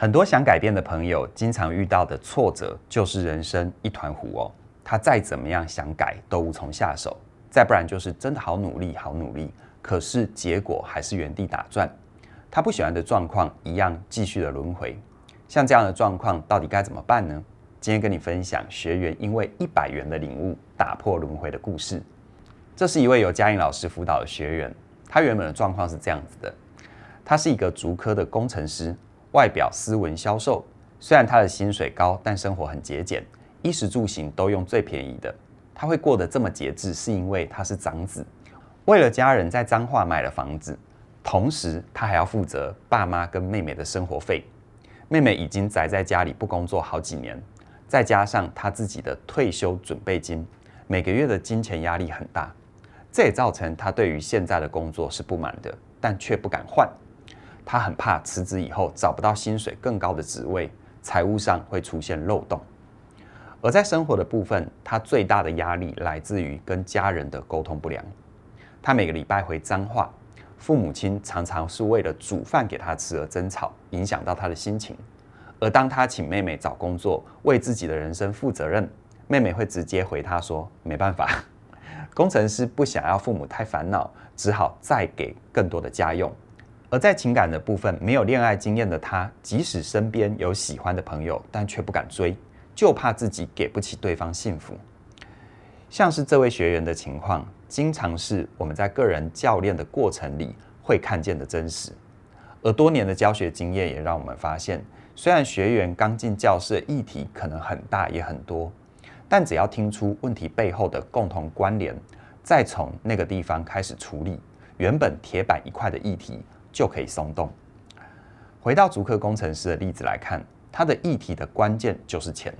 很多想改变的朋友，经常遇到的挫折就是人生一团糊哦。他再怎么样想改，都无从下手；再不然就是真的好努力，好努力，可是结果还是原地打转。他不喜欢的状况一样继续的轮回。像这样的状况，到底该怎么办呢？今天跟你分享学员因为一百元的领悟打破轮回的故事。这是一位由嘉颖老师辅导的学员，他原本的状况是这样子的：他是一个足科的工程师。外表斯文消瘦，虽然他的薪水高，但生活很节俭，衣食住行都用最便宜的。他会过得这么节制，是因为他是长子，为了家人在彰化买了房子，同时他还要负责爸妈跟妹妹的生活费。妹妹已经宅在家里不工作好几年，再加上他自己的退休准备金，每个月的金钱压力很大，这也造成他对于现在的工作是不满的，但却不敢换。他很怕辞职以后找不到薪水更高的职位，财务上会出现漏洞。而在生活的部分，他最大的压力来自于跟家人的沟通不良。他每个礼拜回脏话，父母亲常常是为了煮饭给他吃而争吵，影响到他的心情。而当他请妹妹找工作，为自己的人生负责任，妹妹会直接回他说：“没办法，工程师不想要父母太烦恼，只好再给更多的家用。”而在情感的部分，没有恋爱经验的他，即使身边有喜欢的朋友，但却不敢追，就怕自己给不起对方幸福。像是这位学员的情况，经常是我们在个人教练的过程里会看见的真实。而多年的教学经验也让我们发现，虽然学员刚进教室议题可能很大也很多，但只要听出问题背后的共同关联，再从那个地方开始处理，原本铁板一块的议题。就可以松动。回到竹科工程师的例子来看，他的议题的关键就是钱，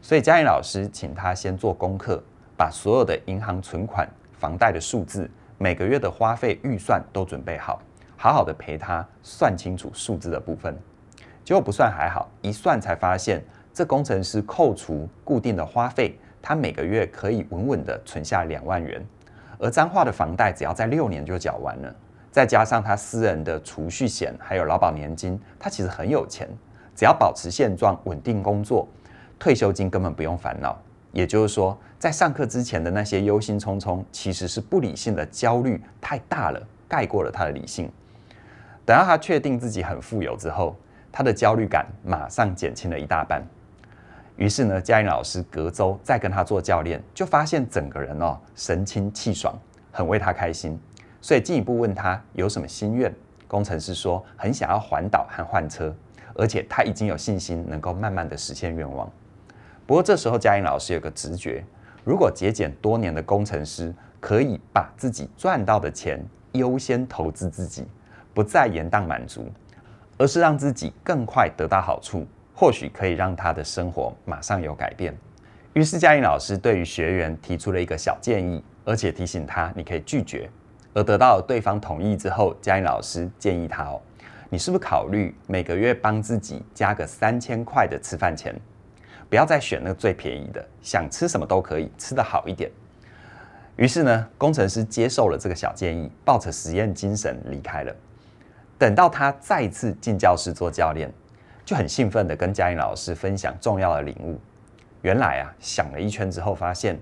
所以嘉颖老师请他先做功课，把所有的银行存款、房贷的数字、每个月的花费预算都准备好，好好的陪他算清楚数字的部分。结果不算还好，一算才发现，这工程师扣除固定的花费，他每个月可以稳稳的存下两万元，而彰化的房贷只要在六年就缴完了。再加上他私人的储蓄险，还有劳保年金，他其实很有钱。只要保持现状，稳定工作，退休金根本不用烦恼。也就是说，在上课之前的那些忧心忡忡，其实是不理性的焦虑太大了，盖过了他的理性。等到他确定自己很富有之后，他的焦虑感马上减轻了一大半。于是呢，嘉颖老师隔周再跟他做教练，就发现整个人哦神清气爽，很为他开心。所以进一步问他有什么心愿，工程师说很想要环岛和换车，而且他已经有信心能够慢慢的实现愿望。不过这时候嘉颖老师有个直觉，如果节俭多年的工程师可以把自己赚到的钱优先投资自己，不再延宕满足，而是让自己更快得到好处，或许可以让他的生活马上有改变。于是嘉颖老师对于学员提出了一个小建议，而且提醒他你可以拒绝。而得到对方同意之后，嘉颖老师建议他哦，你是不是考虑每个月帮自己加个三千块的吃饭钱？不要再选那个最便宜的，想吃什么都可以，吃得好一点。于是呢，工程师接受了这个小建议，抱着实验精神离开了。等到他再次进教室做教练，就很兴奋地跟嘉颖老师分享重要的领悟。原来啊，想了一圈之后，发现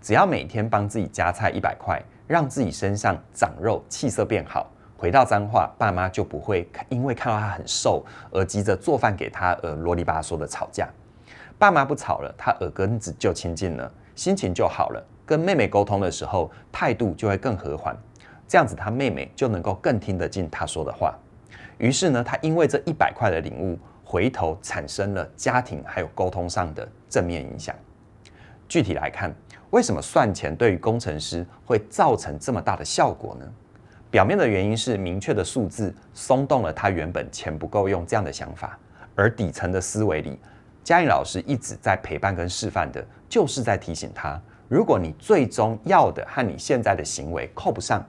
只要每天帮自己加菜一百块。让自己身上长肉，气色变好。回到彰化，爸妈就不会因为看到他很瘦而急着做饭给他而啰里吧嗦的吵架。爸妈不吵了，他耳根子就清净了，心情就好了。跟妹妹沟通的时候，态度就会更和缓。这样子，他妹妹就能够更听得进他说的话。于是呢，他因为这一百块的领悟，回头产生了家庭还有沟通上的正面影响。具体来看。为什么算钱对于工程师会造成这么大的效果呢？表面的原因是明确的数字松动了他原本钱不够用这样的想法，而底层的思维里，嘉颖老师一直在陪伴跟示范的，就是在提醒他：如果你最终要的和你现在的行为扣不上，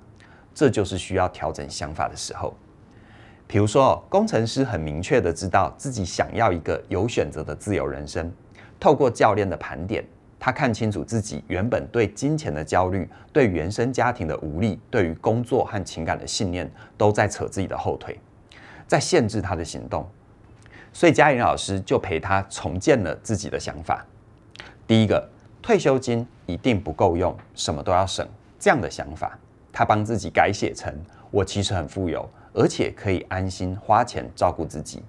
这就是需要调整想法的时候。比如说，工程师很明确的知道自己想要一个有选择的自由人生，透过教练的盘点。他看清楚自己原本对金钱的焦虑、对原生家庭的无力、对于工作和情感的信念，都在扯自己的后腿，在限制他的行动。所以嘉颖老师就陪他重建了自己的想法。第一个，退休金一定不够用，什么都要省，这样的想法，他帮自己改写成我其实很富有，而且可以安心花钱照顾自己。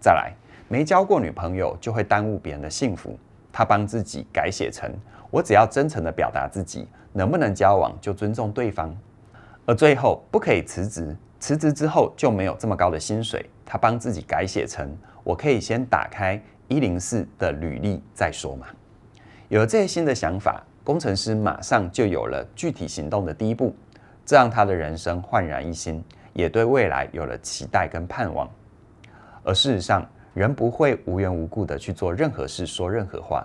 再来，没交过女朋友就会耽误别人的幸福，他帮自己改写成我只要真诚地表达自己，能不能交往就尊重对方。而最后，不可以辞职，辞职之后就没有这么高的薪水，他帮自己改写成我可以先打开一零四的履历再说嘛。有了这些新的想法，工程师马上就有了具体行动的第一步，这让他的人生焕然一新，也对未来有了期待跟盼望。而事实上，人不会无缘无故的去做任何事、说任何话。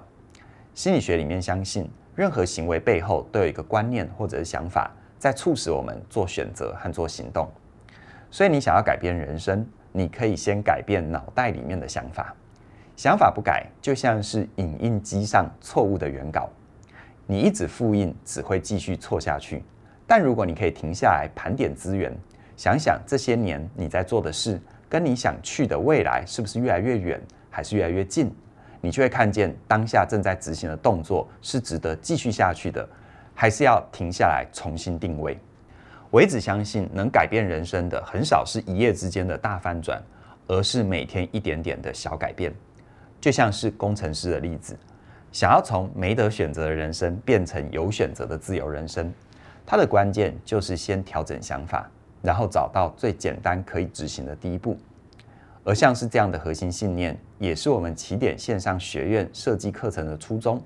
心理学里面相信，任何行为背后都有一个观念或者是想法，在促使我们做选择和做行动。所以，你想要改变人生，你可以先改变脑袋里面的想法。想法不改，就像是影印机上错误的原稿，你一直复印，只会继续错下去。但如果你可以停下来盘点资源，想想这些年你在做的事，跟你想去的未来是不是越来越远，还是越来越近？你就会看见当下正在执行的动作是值得继续下去的，还是要停下来重新定位。我一直相信，能改变人生的很少是一夜之间的大翻转，而是每天一点点的小改变。就像是工程师的例子，想要从没得选择的人生变成有选择的自由人生，它的关键就是先调整想法，然后找到最简单可以执行的第一步。而像是这样的核心信念，也是我们起点线上学院设计课程的初衷。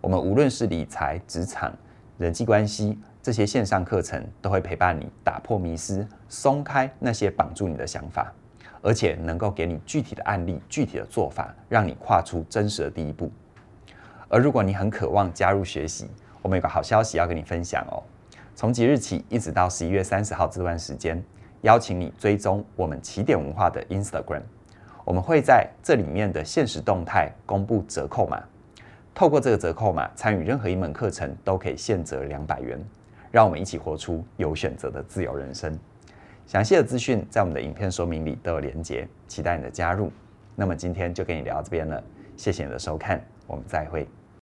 我们无论是理财、职场、人际关系这些线上课程，都会陪伴你打破迷思，松开那些绑住你的想法。而且能够给你具体的案例、具体的做法，让你跨出真实的第一步。而如果你很渴望加入学习，我们有个好消息要跟你分享哦。从即日起一直到十一月三十号这段时间，邀请你追踪我们起点文化的 Instagram，我们会在这里面的限时动态公布折扣码。透过这个折扣码参与任何一门课程，都可以现折两百元。让我们一起活出有选择的自由人生。详细的资讯在我们的影片说明里都有连结，期待你的加入。那么今天就跟你聊到这边了，谢谢你的收看，我们再会。